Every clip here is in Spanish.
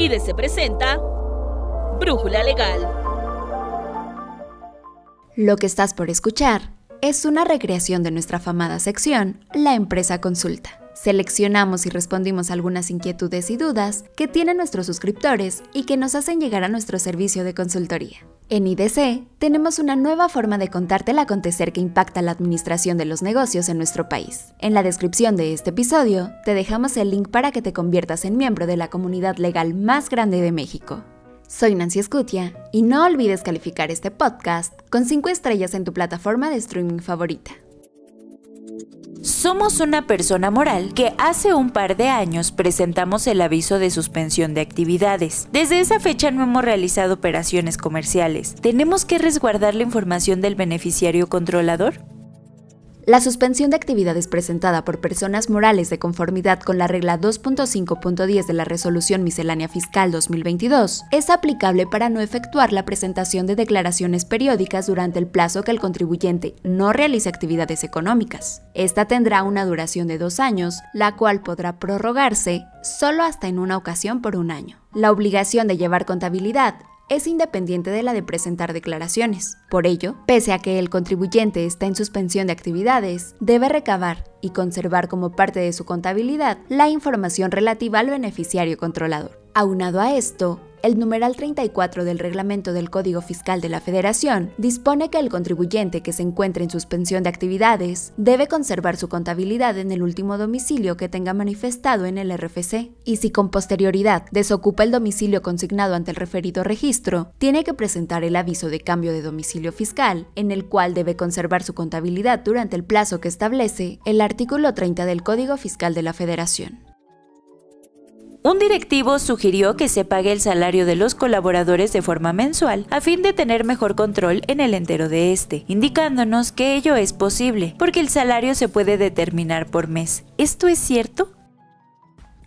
IDC presenta Brújula Legal. Lo que estás por escuchar es una recreación de nuestra famada sección, La Empresa Consulta. Seleccionamos y respondimos algunas inquietudes y dudas que tienen nuestros suscriptores y que nos hacen llegar a nuestro servicio de consultoría. En IDC tenemos una nueva forma de contarte el acontecer que impacta la administración de los negocios en nuestro país. En la descripción de este episodio te dejamos el link para que te conviertas en miembro de la comunidad legal más grande de México. Soy Nancy Escutia y no olvides calificar este podcast con 5 estrellas en tu plataforma de streaming favorita. Somos una persona moral que hace un par de años presentamos el aviso de suspensión de actividades. Desde esa fecha no hemos realizado operaciones comerciales. ¿Tenemos que resguardar la información del beneficiario controlador? La suspensión de actividades presentada por personas morales de conformidad con la regla 2.5.10 de la Resolución Miscelánea Fiscal 2022 es aplicable para no efectuar la presentación de declaraciones periódicas durante el plazo que el contribuyente no realice actividades económicas. Esta tendrá una duración de dos años, la cual podrá prorrogarse solo hasta en una ocasión por un año. La obligación de llevar contabilidad es independiente de la de presentar declaraciones. Por ello, pese a que el contribuyente está en suspensión de actividades, debe recabar y conservar como parte de su contabilidad la información relativa al beneficiario controlador. Aunado a esto, el numeral 34 del reglamento del Código Fiscal de la Federación dispone que el contribuyente que se encuentre en suspensión de actividades debe conservar su contabilidad en el último domicilio que tenga manifestado en el RFC y si con posterioridad desocupa el domicilio consignado ante el referido registro, tiene que presentar el aviso de cambio de domicilio fiscal, en el cual debe conservar su contabilidad durante el plazo que establece el artículo 30 del Código Fiscal de la Federación. Un directivo sugirió que se pague el salario de los colaboradores de forma mensual a fin de tener mejor control en el entero de este, indicándonos que ello es posible, porque el salario se puede determinar por mes. ¿Esto es cierto?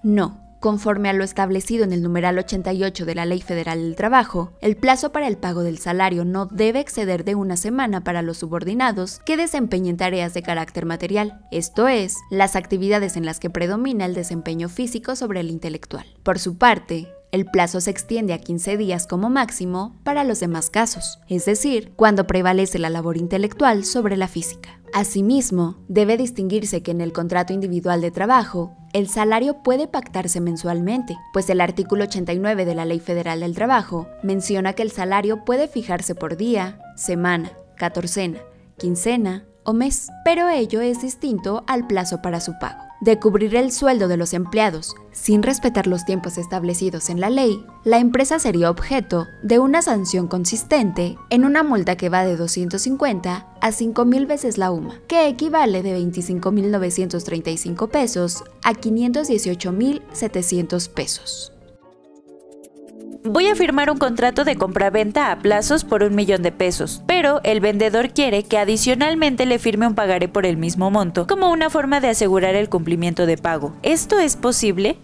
No. Conforme a lo establecido en el numeral 88 de la Ley Federal del Trabajo, el plazo para el pago del salario no debe exceder de una semana para los subordinados que desempeñen tareas de carácter material, esto es, las actividades en las que predomina el desempeño físico sobre el intelectual. Por su parte, el plazo se extiende a 15 días como máximo para los demás casos, es decir, cuando prevalece la labor intelectual sobre la física. Asimismo, debe distinguirse que en el contrato individual de trabajo, el salario puede pactarse mensualmente, pues el artículo 89 de la Ley Federal del Trabajo menciona que el salario puede fijarse por día, semana, catorcena, quincena o mes, pero ello es distinto al plazo para su pago de cubrir el sueldo de los empleados sin respetar los tiempos establecidos en la ley, la empresa sería objeto de una sanción consistente en una multa que va de 250 a 5.000 veces la UMA, que equivale de 25.935 pesos a 518.700 pesos. Voy a firmar un contrato de compraventa a plazos por un millón de pesos, pero el vendedor quiere que adicionalmente le firme un pagaré por el mismo monto, como una forma de asegurar el cumplimiento de pago. ¿Esto es posible?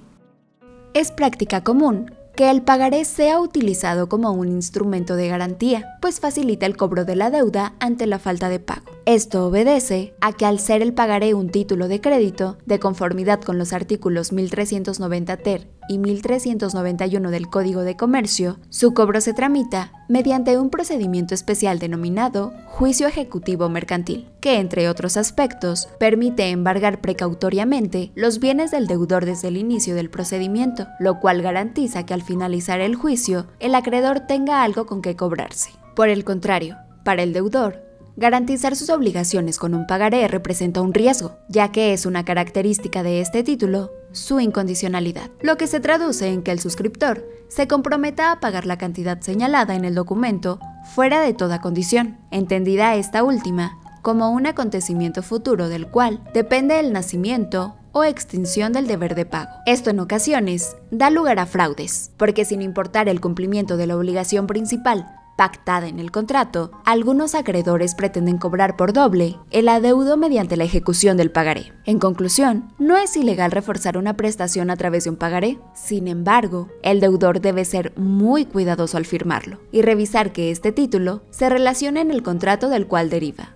Es práctica común que el pagaré sea utilizado como un instrumento de garantía, pues facilita el cobro de la deuda ante la falta de pago. Esto obedece a que al ser el pagaré un título de crédito, de conformidad con los artículos 1390 ter y 1391 del Código de Comercio, su cobro se tramita mediante un procedimiento especial denominado juicio ejecutivo mercantil, que entre otros aspectos permite embargar precautoriamente los bienes del deudor desde el inicio del procedimiento, lo cual garantiza que al finalizar el juicio el acreedor tenga algo con que cobrarse. Por el contrario, para el deudor, Garantizar sus obligaciones con un pagaré representa un riesgo, ya que es una característica de este título su incondicionalidad, lo que se traduce en que el suscriptor se comprometa a pagar la cantidad señalada en el documento fuera de toda condición, entendida esta última como un acontecimiento futuro del cual depende el nacimiento o extinción del deber de pago. Esto en ocasiones da lugar a fraudes, porque sin importar el cumplimiento de la obligación principal pactada en el contrato, algunos acreedores pretenden cobrar por doble el adeudo mediante la ejecución del pagaré. En conclusión, no es ilegal reforzar una prestación a través de un pagaré. Sin embargo, el deudor debe ser muy cuidadoso al firmarlo y revisar que este título se relacione en el contrato del cual deriva.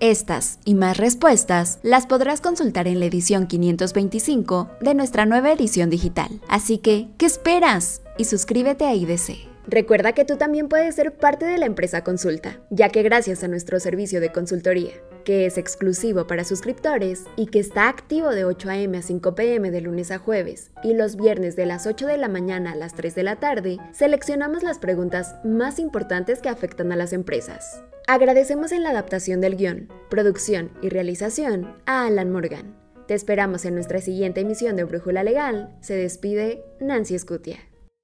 Estas y más respuestas las podrás consultar en la edición 525 de nuestra nueva edición digital. Así que, ¿qué esperas? Y suscríbete a IDC. Recuerda que tú también puedes ser parte de la empresa Consulta, ya que gracias a nuestro servicio de consultoría, que es exclusivo para suscriptores y que está activo de 8 a.m. a 5 p.m. de lunes a jueves y los viernes de las 8 de la mañana a las 3 de la tarde, seleccionamos las preguntas más importantes que afectan a las empresas. Agradecemos en la adaptación del guion, producción y realización a Alan Morgan. Te esperamos en nuestra siguiente emisión de Brújula Legal. Se despide Nancy Scutia.